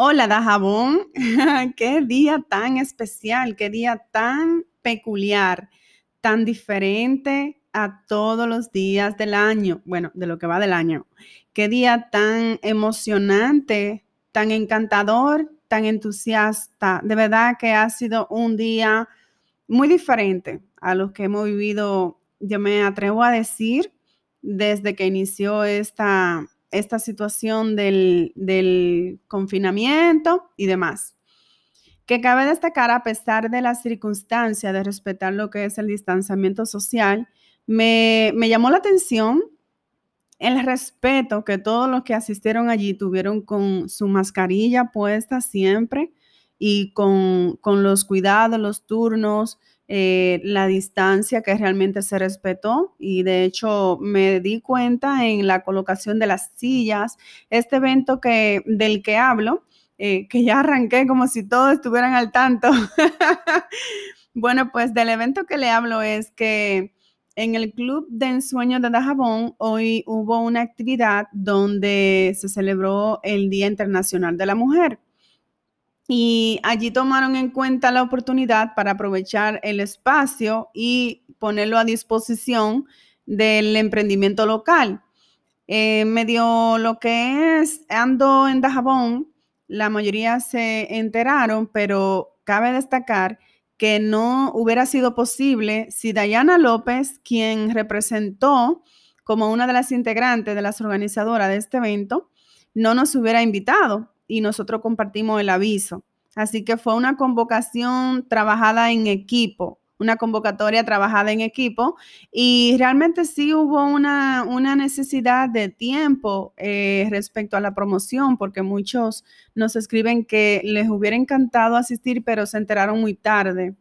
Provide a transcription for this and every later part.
Hola, Dajabón. qué día tan especial, qué día tan peculiar, tan diferente a todos los días del año. Bueno, de lo que va del año. Qué día tan emocionante, tan encantador, tan entusiasta. De verdad que ha sido un día muy diferente a los que hemos vivido, yo me atrevo a decir, desde que inició esta esta situación del, confinamiento y demás. Que cabe destacar, a pesar de la circunstancia de respetar lo que es el distanciamiento social, me, me llamó la atención el respeto que todos los que asistieron allí tuvieron con su mascarilla puesta siempre y con, con los cuidados, los turnos, eh, la distancia que realmente se respetó y de hecho me di cuenta en la colocación de las sillas, este evento que, del que hablo, eh, que ya arranqué como si todos estuvieran al tanto. bueno, pues del evento que le hablo es que en el Club de Ensueño de Dajabón hoy hubo una actividad donde se celebró el Día Internacional de la Mujer y allí tomaron en cuenta la oportunidad para aprovechar el espacio y ponerlo a disposición del emprendimiento local. Eh, medio lo que es Ando en Dajabón, la mayoría se enteraron, pero cabe destacar que no hubiera sido posible si Dayana López, quien representó como una de las integrantes de las organizadoras de este evento, no nos hubiera invitado y nosotros compartimos el aviso. Así que fue una convocación trabajada en equipo, una convocatoria trabajada en equipo y realmente sí hubo una, necesidad de tiempo eh, respecto a la promoción porque muchos nos escriben que les hubiera encantado asistir pero se enteraron muy tarde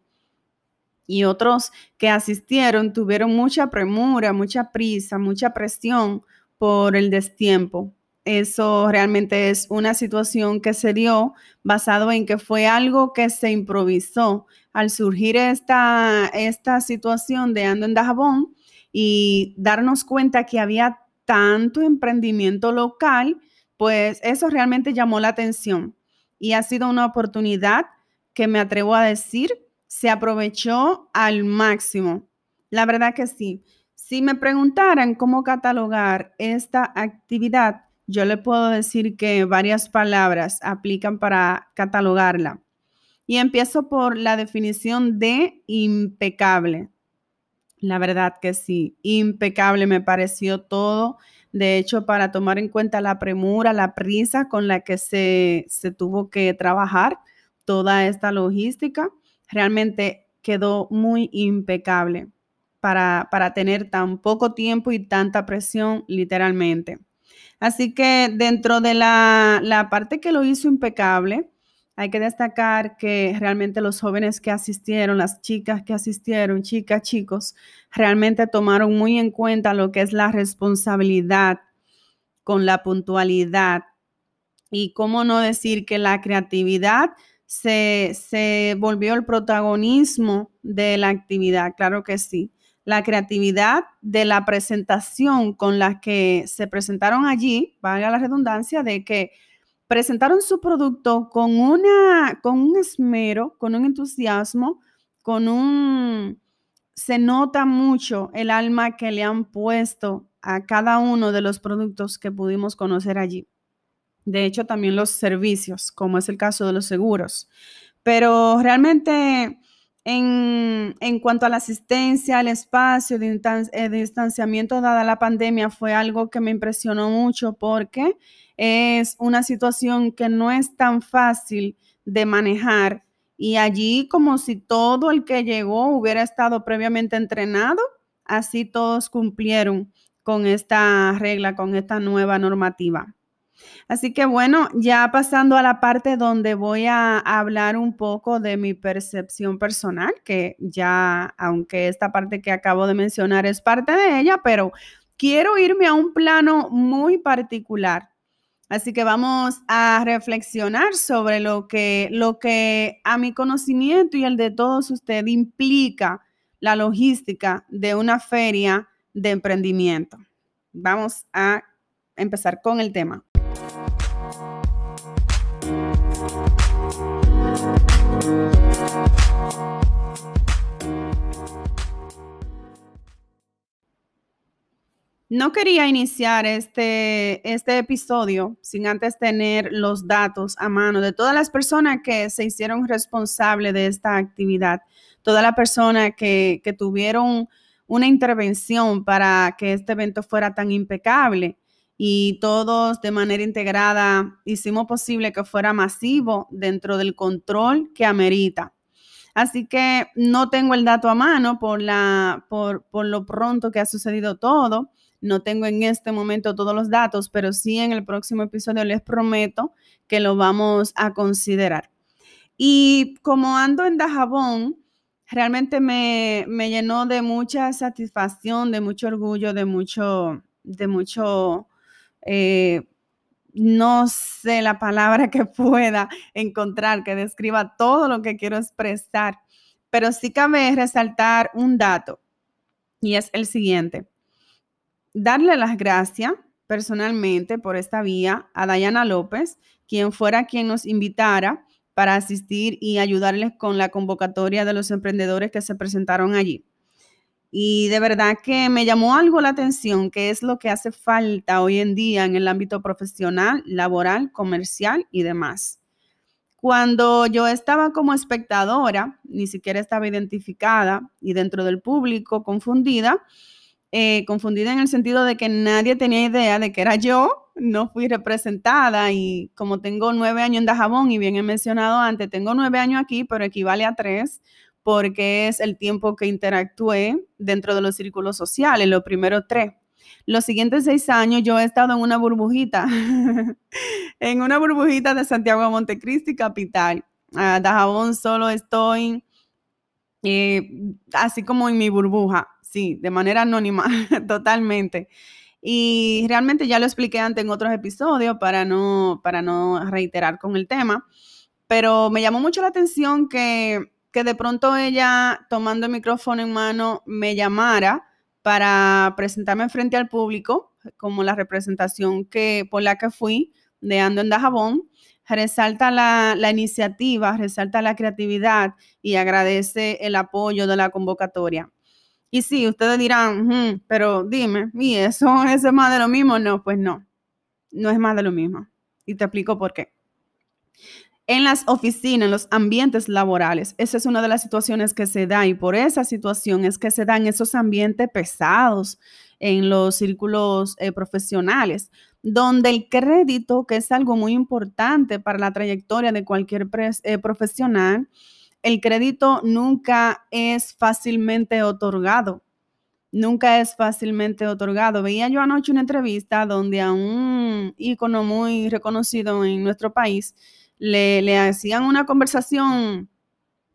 y otros que asistieron tuvieron mucha premura, mucha prisa, mucha presión por el destiempo eso realmente es una situación que se dio basado en que fue algo que se improvisó al surgir esta, esta situación de Ando en Dajabón y darnos cuenta que había tanto emprendimiento local, pues eso realmente llamó la atención y ha sido una oportunidad que me atrevo a decir se aprovechó al máximo. La verdad que sí. Si me preguntaran cómo catalogar esta actividad, yo le puedo decir que varias palabras aplican para catalogarla. Y empiezo por la definición de impecable. La verdad que sí, impecable me pareció todo. De hecho, para tomar en cuenta la premura, la prisa con la que se, se tuvo que trabajar toda esta logística, realmente quedó muy impecable para, para tener tan poco tiempo y tanta presión literalmente. Así que dentro de la, parte que lo hizo impecable, hay que destacar que realmente los jóvenes que asistieron, las chicas que asistieron, chicas, chicos, realmente tomaron muy en cuenta lo que es la responsabilidad con la puntualidad. Y cómo no decir que la creatividad se, se volvió el protagonismo de la actividad, claro que sí la creatividad de la presentación con la que se presentaron allí, valga la redundancia, de que presentaron su producto con, una, con un esmero, con un entusiasmo, con un... Se nota mucho el alma que le han puesto a cada uno de los productos que pudimos conocer allí. De hecho, también los servicios, como es el caso de los seguros. Pero realmente en, cuanto a la asistencia, al espacio de, eh, distanciamiento dada la pandemia, fue algo que me impresionó mucho porque es una situación que no es tan fácil de manejar. Y allí, como si todo el que llegó hubiera estado previamente entrenado, así todos cumplieron con esta regla, con esta nueva normativa. Así que bueno, ya pasando a la parte donde voy a hablar un poco de mi percepción personal, que ya, aunque esta parte que acabo de mencionar es parte de ella, pero quiero irme a un plano muy particular. Así que vamos a reflexionar sobre lo que, lo que a mi conocimiento y el de todos ustedes implica la logística de una feria de emprendimiento. Vamos a empezar con el tema. No quería iniciar este, este, episodio sin antes tener los datos a mano de todas las personas que se hicieron responsables de esta actividad, todas las personas que, que tuvieron una intervención para que este evento fuera tan impecable y todos de manera integrada hicimos posible que fuera masivo dentro del control que amerita. Así que no tengo el dato a mano por, la, por, por lo pronto que ha sucedido todo. No tengo en este momento todos los datos, pero sí en el próximo episodio les prometo que lo vamos a considerar. Y como ando en Dajabón, realmente me, llenó de mucha satisfacción, de mucho orgullo, de mucho, de mucho, eh, no sé la palabra que pueda encontrar que describa todo lo que quiero expresar, pero sí cabe resaltar un dato y es el siguiente. Darle las gracias personalmente por esta vía a Dayana López, quien fuera quien nos invitara para asistir y ayudarles con la convocatoria de los emprendedores que se presentaron allí. Y de verdad que me llamó algo la atención, que es lo que hace falta hoy en día en el ámbito profesional, laboral, comercial y demás. Cuando yo estaba como espectadora, ni siquiera estaba identificada y dentro del público confundida, eh, confundida en el sentido de que nadie tenía idea de que era yo no fui representada y como tengo nueve años en Dajabón y bien he mencionado antes, tengo nueve años aquí, pero equivale a tres porque es el tiempo que interactué dentro de los círculos sociales, los primeros tres. Los siguientes seis años yo he estado en una burbujita, en una burbujita de Santiago de Montecristi, capital. A Dajabón solo estoy eh, así como en mi burbuja, sí, de manera anónima, totalmente. Y realmente ya lo expliqué antes en otros episodios para no, para no reiterar con el tema, pero me llamó mucho la atención que, que de pronto ella, tomando el micrófono en mano, me llamara para presentarme frente al público, como la representación que, por la que fui de Ando en Dajabón, resalta la, la, iniciativa, resalta la creatividad y agradece el apoyo de la convocatoria. Y sí, ustedes dirán, pero dime, ¿y eso, es más de lo mismo? No, pues no, no es más de lo mismo. Y te explico por qué. En las oficinas, en los ambientes laborales, esa es una de las situaciones que se da y por esa situación es que se dan esos ambientes pesados en los círculos eh, profesionales, donde el crédito, que es algo muy importante para la trayectoria de cualquier eh, profesional, el crédito nunca es fácilmente otorgado. Nunca es fácilmente otorgado. Veía yo anoche una entrevista donde a un ícono muy reconocido en nuestro país le, hacían una conversación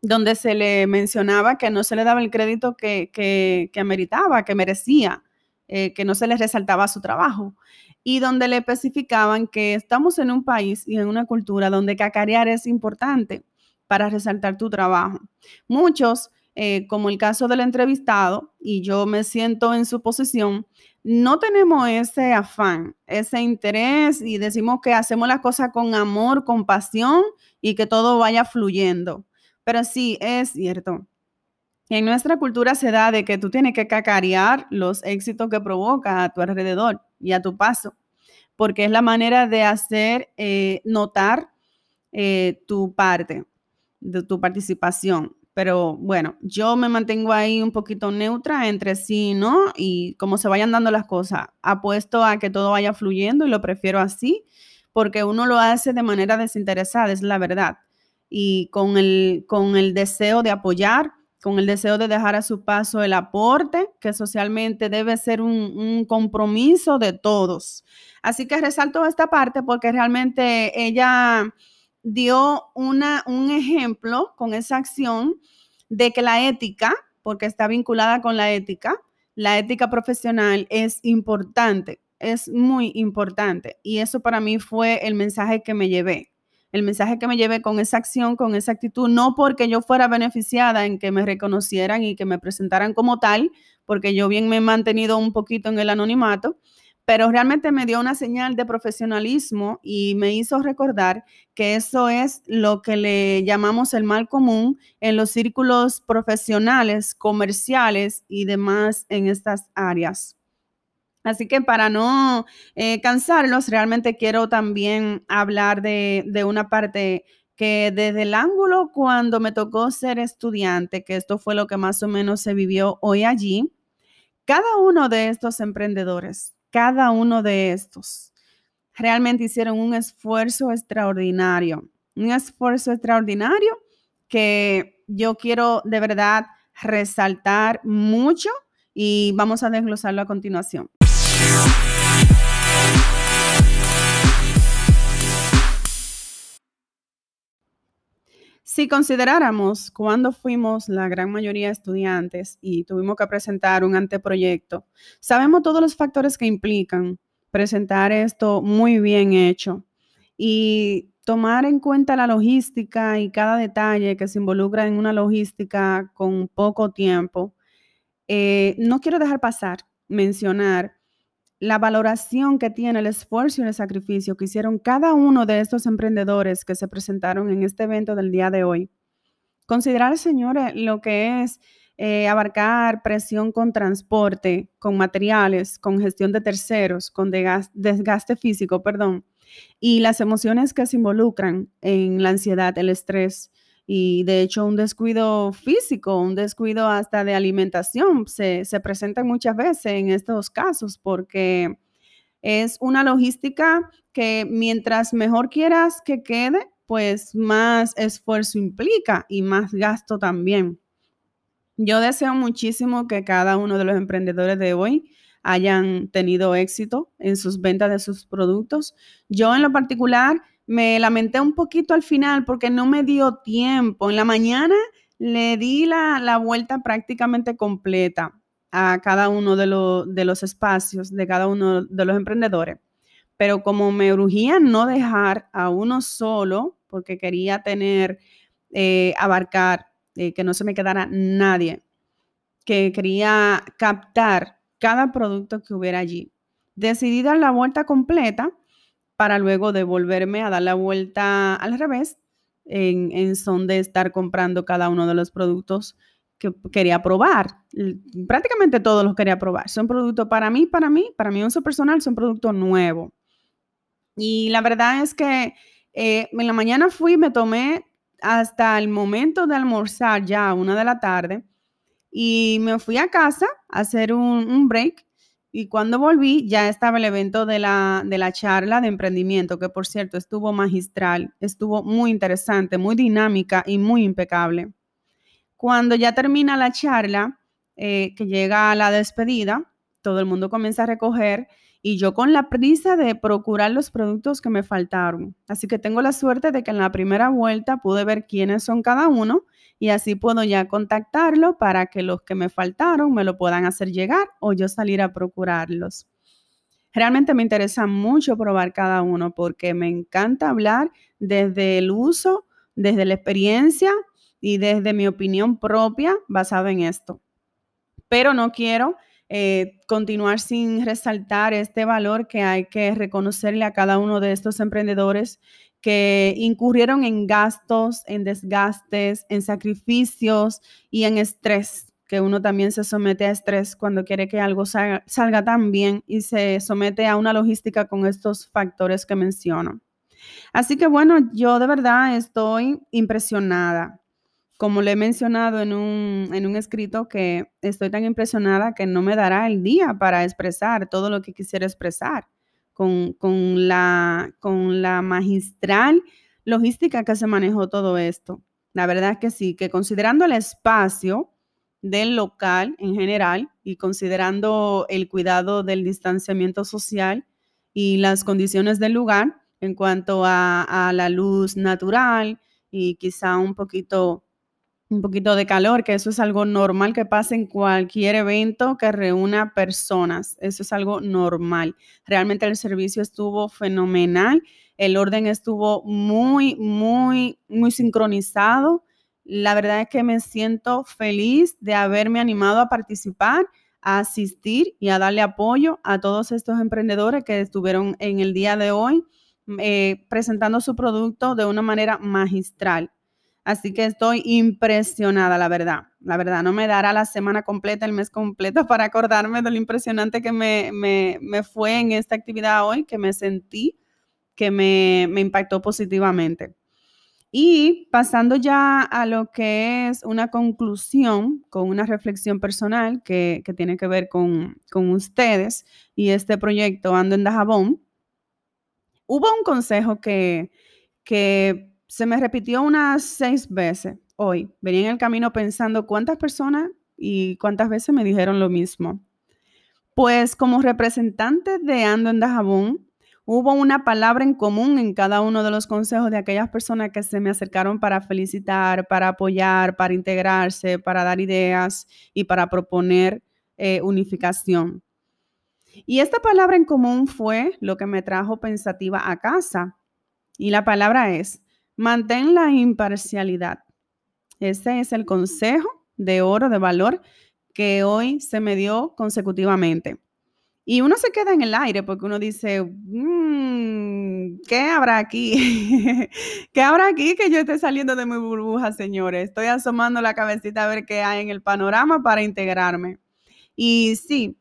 donde se le mencionaba que no se le daba el crédito que, que, que ameritaba, que merecía, eh, que no se le resaltaba su trabajo y donde le especificaban que estamos en un país y en una cultura donde cacarear es importante para resaltar tu trabajo. Muchos, eh, como el caso del entrevistado, y yo me siento en su posición, no tenemos ese afán, ese interés y decimos que hacemos las cosas con amor, con pasión y que todo vaya fluyendo. Pero sí, es cierto. En nuestra cultura se da de que tú tienes que cacarear los éxitos que provoca a tu alrededor y a tu paso, porque es la manera de hacer eh, notar eh, tu parte de tu participación. Pero bueno, yo me mantengo ahí un poquito neutra entre sí y no, y como se vayan dando las cosas, apuesto a que todo vaya fluyendo y lo prefiero así, porque uno lo hace de manera desinteresada, es la verdad, y con el, con el deseo de apoyar, con el deseo de dejar a su paso el aporte, que socialmente debe ser un, un compromiso de todos. Así que resalto esta parte porque realmente ella dio una, un ejemplo con esa acción de que la ética, porque está vinculada con la ética, la ética profesional es importante, es muy importante. Y eso para mí fue el mensaje que me llevé. El mensaje que me llevé con esa acción, con esa actitud, no porque yo fuera beneficiada en que me reconocieran y que me presentaran como tal, porque yo bien me he mantenido un poquito en el anonimato, pero realmente me dio una señal de profesionalismo y me hizo recordar que eso es lo que le llamamos el mal común en los círculos profesionales, comerciales y demás en estas áreas. Así que para no eh, cansarlos, realmente quiero también hablar de, de una parte que desde el ángulo cuando me tocó ser estudiante, que esto fue lo que más o menos se vivió hoy allí, cada uno de estos emprendedores, cada uno de estos, realmente hicieron un esfuerzo extraordinario, un esfuerzo extraordinario que yo quiero de verdad resaltar mucho y vamos a desglosarlo a continuación. Si consideráramos cuando fuimos la gran mayoría estudiantes y tuvimos que presentar un anteproyecto, sabemos todos los factores que implican presentar esto muy bien hecho y tomar en cuenta la logística y cada detalle que se involucra en una logística con poco tiempo. Eh, no quiero dejar pasar mencionar la valoración que tiene el esfuerzo y el sacrificio que hicieron cada uno de estos emprendedores que se presentaron en este evento del día de hoy. Considerar, señores, lo que es eh, abarcar presión con transporte, con materiales, con gestión de terceros, con desgaste físico, perdón, y las emociones que se involucran en la ansiedad, el estrés, y de hecho un descuido físico, un descuido hasta de alimentación se, se presenta muchas veces en estos casos porque es una logística que mientras mejor quieras que quede, pues más esfuerzo implica y más gasto también. Yo deseo muchísimo que cada uno de los emprendedores de hoy hayan tenido éxito en sus ventas de sus productos. Yo en lo particular me lamenté un poquito al final porque no me dio tiempo. En la mañana le di la, vuelta prácticamente completa a cada uno de, de los espacios de cada uno de los emprendedores. Pero como me urgía no dejar a uno solo, porque quería tener, eh, abarcar, eh, que no se me quedara nadie, que quería captar cada producto que hubiera allí. Decidí dar la vuelta completa para luego devolverme a dar la vuelta al revés en, son de estar comprando cada uno de los productos que quería probar. Prácticamente todos los quería probar. Son productos para mí, para mí, para mi uso personal, son productos nuevos. Y la verdad es que eh, en la mañana fui, me tomé hasta el momento de almorzar ya a una de la tarde y me fui a casa a hacer un break y cuando volví, ya estaba el evento de la, de la charla de emprendimiento, que por cierto estuvo magistral, estuvo muy interesante, muy dinámica y muy impecable. Cuando ya termina la charla, eh, que llega a la despedida, todo el mundo comienza a recoger y yo con la prisa de procurar los productos que me faltaron. Así que tengo la suerte de que en la primera vuelta pude ver quiénes son cada uno y así puedo ya contactarlo para que los que me faltaron me lo puedan hacer llegar o yo salir a procurarlos. Realmente me interesa mucho probar cada uno porque me encanta hablar desde el uso, desde la experiencia y desde mi opinión propia basada en esto. Pero no quiero eh, continuar sin resaltar este valor que hay que reconocerle a cada uno de estos emprendedores que incurrieron en gastos, en desgastes, en sacrificios y en estrés, que uno también se somete a estrés cuando quiere que algo salga, tan bien y se somete a una logística con estos factores que menciono. Así que bueno, yo de verdad estoy impresionada. Como le he mencionado en un, en un escrito, que estoy tan impresionada que no me dará el día para expresar todo lo que quisiera expresar con, la, con la magistral logística que se manejó todo esto. La verdad es que sí, que considerando el espacio del local en general y considerando el cuidado del distanciamiento social y las condiciones del lugar en cuanto a la luz natural y quizá un poquito un poquito de calor, que eso es algo normal que pasa en cualquier evento que reúna personas. Eso es algo normal. Realmente el servicio estuvo fenomenal. El orden estuvo muy, muy, muy sincronizado. La verdad es que me siento feliz de haberme animado a participar, a asistir y a darle apoyo a todos estos emprendedores que estuvieron en el día de hoy eh, presentando su producto de una manera magistral. Así que estoy impresionada, la verdad. La verdad, no me dará la semana completa, el mes completo para acordarme de lo impresionante que me, fue en esta actividad hoy, que me sentí, que me, impactó positivamente. Y pasando ya a lo que es una conclusión con una reflexión personal que, tiene que ver con, ustedes y este proyecto Ando en Dajabón, hubo un consejo que, que se me repitió unas seis veces hoy. Venía en el camino pensando cuántas personas y cuántas veces me dijeron lo mismo. Pues como representante de Ando en Dajabón, hubo una palabra en común en cada uno de los consejos de aquellas personas que se me acercaron para felicitar, para apoyar, para integrarse, para dar ideas y para proponer eh, unificación. Y esta palabra en común fue lo que me trajo pensativa a casa. Y la palabra es Mantén la imparcialidad. Ese es el consejo de oro, de valor, que hoy se me dio consecutivamente. Y uno se queda en el aire porque uno dice, mm, ¿qué habrá aquí? ¿Qué habrá aquí que yo esté saliendo de mi burbuja, señores? Estoy asomando la cabecita a ver qué hay en el panorama para integrarme. Y sí,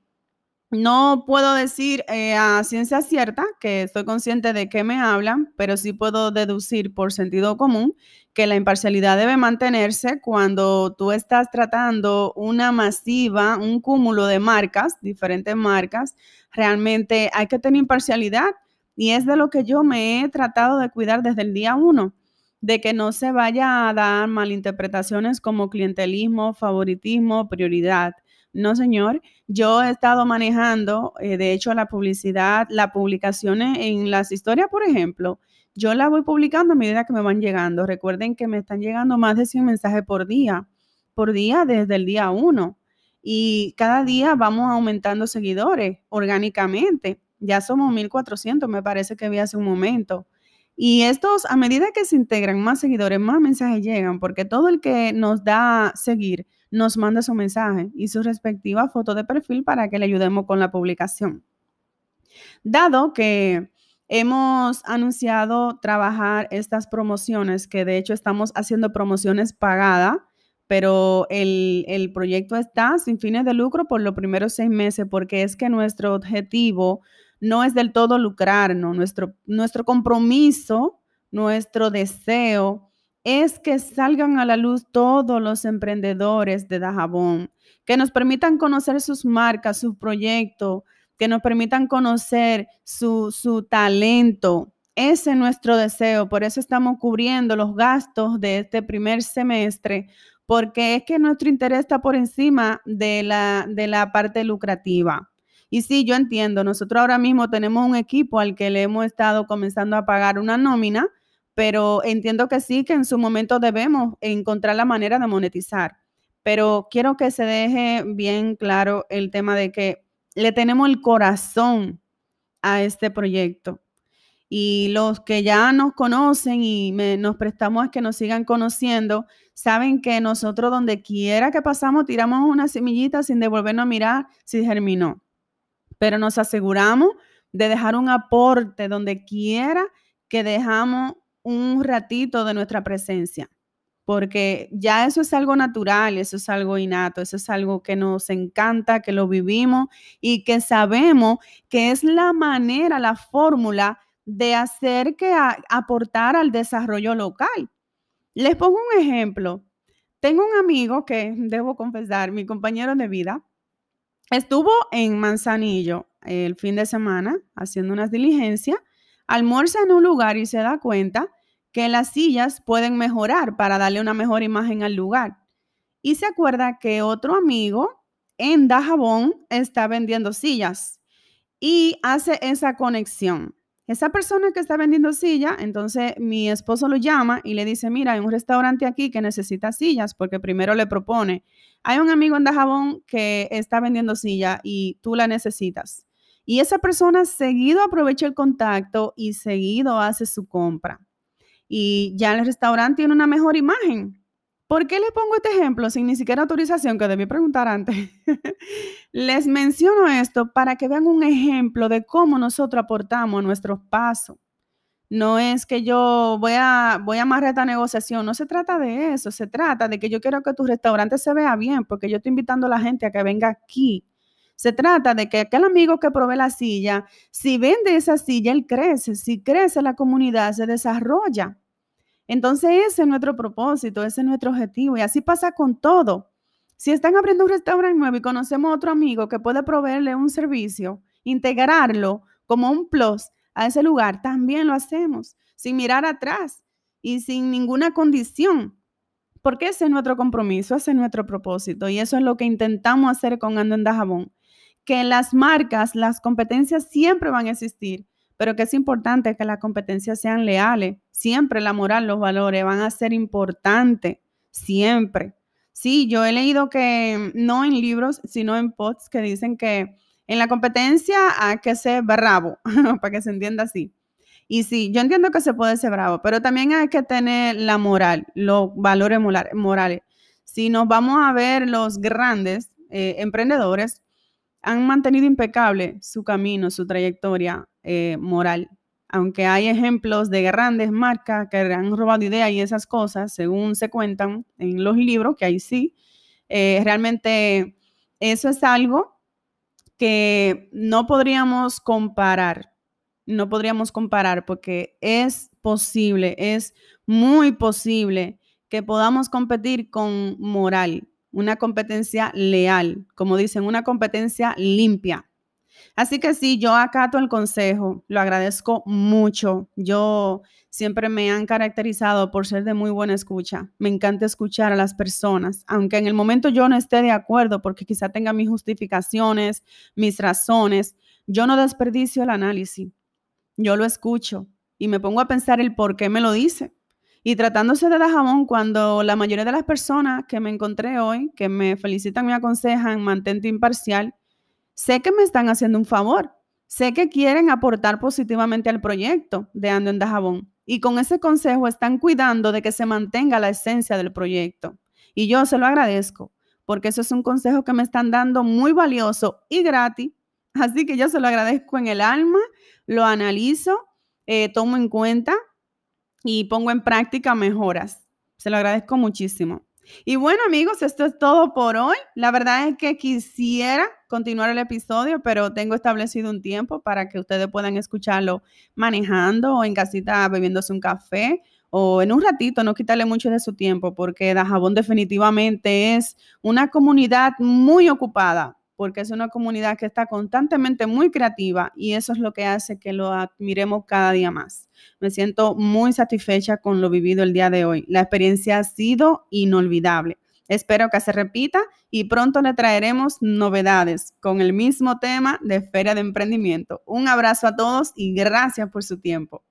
no puedo decir eh, a ciencia cierta que estoy consciente de qué me hablan, pero sí puedo deducir por sentido común que la imparcialidad debe mantenerse cuando tú estás tratando una masiva, un cúmulo de marcas, diferentes marcas. Realmente hay que tener imparcialidad y es de lo que yo me he tratado de cuidar desde el día uno, de que no se vaya a dar malinterpretaciones como clientelismo, favoritismo, prioridad. No, señor. Yo he estado manejando, eh, de hecho, la publicidad, las publicaciones en las historias, por ejemplo, yo las voy publicando a medida que me van llegando. Recuerden que me están llegando más de 100 mensajes por día, por día desde el día 1. Y cada día vamos aumentando seguidores orgánicamente. Ya somos 1400, me parece que vi hace un momento. Y estos, a medida que se integran más seguidores, más mensajes llegan, porque todo el que nos da seguir nos manda su mensaje y su respectiva foto de perfil para que le ayudemos con la publicación. Dado que hemos anunciado trabajar estas promociones, que de hecho estamos haciendo promociones pagadas, pero el, el, proyecto está sin fines de lucro por los primeros seis meses, porque es que nuestro objetivo no es del todo lucrarnos, nuestro, nuestro compromiso, nuestro deseo es que salgan a la luz todos los emprendedores de Dajabón, que nos permitan conocer sus marcas, su proyecto, que nos permitan conocer su, su talento. Ese es nuestro deseo, por eso estamos cubriendo los gastos de este primer semestre, porque es que nuestro interés está por encima de la, de la parte lucrativa. Y sí, yo entiendo, nosotros ahora mismo tenemos un equipo al que le hemos estado comenzando a pagar una nómina, pero entiendo que sí, que en su momento debemos encontrar la manera de monetizar. Pero quiero que se deje bien claro el tema de que le tenemos el corazón a este proyecto. Y los que ya nos conocen y nos prestamos a que nos sigan conociendo, saben que nosotros donde quiera que pasamos tiramos una semillita sin devolvernos a mirar si germinó. Pero nos aseguramos de dejar un aporte donde quiera que dejamos un ratito de nuestra presencia, porque ya eso es algo natural, eso es algo innato, eso es algo que nos encanta, que lo vivimos y que sabemos que es la manera, la fórmula de hacer que aportar al desarrollo local. Les pongo un ejemplo. Tengo un amigo que, debo confesar, mi compañero de vida, estuvo en Manzanillo el fin de semana haciendo unas diligencias almuerza en un lugar y se da cuenta que las sillas pueden mejorar para darle una mejor imagen al lugar. Y se acuerda que otro amigo en Dajabón está vendiendo sillas y hace esa conexión. Esa persona que está vendiendo sillas, entonces mi esposo lo llama y le dice, mira, hay un restaurante aquí que necesita sillas, porque primero le propone, hay un amigo en Dajabón que está vendiendo silla y tú la necesitas. Y esa persona seguido aprovecha el contacto y seguido hace su compra. Y ya el restaurante tiene una mejor imagen. ¿Por qué les pongo este ejemplo sin ni siquiera autorización que debí preguntar antes? les menciono esto para que vean un ejemplo de cómo nosotros aportamos nuestros pasos. no es que yo voy a, voy a amarrar esta negociación, no se trata de eso, se trata de que yo quiero que tu restaurante se vea bien, porque yo estoy invitando a la gente a que venga aquí. Se trata de que aquel amigo que provee la silla, si vende esa silla, él crece, si crece la comunidad, se desarrolla. Entonces ese es nuestro propósito, ese es nuestro objetivo y así pasa con todo. Si están abriendo un restaurante nuevo y conocemos a otro amigo que puede proveerle un servicio, integrarlo como un plus, a ese lugar, también lo hacemos, sin mirar atrás y sin ninguna condición. Porque ese es nuestro compromiso, ese es nuestro propósito y eso es lo que intentamos hacer con Ando en Dajabón. Que las marcas, las competencias siempre van a existir, pero que es importante que las competencias sean leales. Siempre la moral, los valores van a ser importantes, siempre. Sí, yo he leído que no en libros, sino en posts que dicen que en la competencia hay que ser bravo, para que se entienda así. Y sí, yo entiendo que se puede ser bravo, pero también hay que tener la moral, los valores morales. Si nos vamos a ver, los grandes eh, emprendedores han mantenido impecable su camino, su trayectoria eh, moral. Aunque hay ejemplos de grandes marcas que han robado ideas y esas cosas, según se cuentan en los libros, que ahí sí, eh, realmente eso es algo que no podríamos comparar, no podríamos comparar porque es posible, es muy posible que podamos competir con moral, una competencia leal, como dicen, una competencia limpia. Así que sí, yo acato el consejo, lo agradezco mucho. Yo siempre me han caracterizado por ser de muy buena escucha. Me encanta escuchar a las personas, aunque en el momento yo no esté de acuerdo porque quizá tenga mis justificaciones, mis razones, yo no desperdicio el análisis. Yo lo escucho y me pongo a pensar el por qué me lo dice. Y tratándose de Dajamón, cuando la mayoría de las personas que me encontré hoy, que me felicitan, me aconsejan, mantente imparcial, sé que me están haciendo un favor. Sé que quieren aportar positivamente al proyecto de Ando en Dajabón y con ese consejo están cuidando de que se mantenga la esencia del proyecto. Y yo se lo agradezco, porque eso es un consejo que me están dando muy valioso y gratis. Así que yo se lo agradezco en el alma, lo analizo, eh, tomo en cuenta y pongo en práctica mejoras. Se lo agradezco muchísimo. Y bueno, amigos, esto es todo por hoy. La verdad es que quisiera continuar el episodio, pero tengo establecido un tiempo para que ustedes puedan escucharlo manejando o en casita bebiéndose un café o en un ratito, no quitarle mucho de su tiempo, porque Dajabón definitivamente es una comunidad muy ocupada, porque es una comunidad que está constantemente muy creativa y eso es lo que hace que lo admiremos cada día más. Me siento muy satisfecha con lo vivido el día de hoy. La experiencia ha sido inolvidable. Espero que se repita y pronto le traeremos novedades con el mismo tema de Feria de Emprendimiento. Un abrazo a todos y gracias por su tiempo.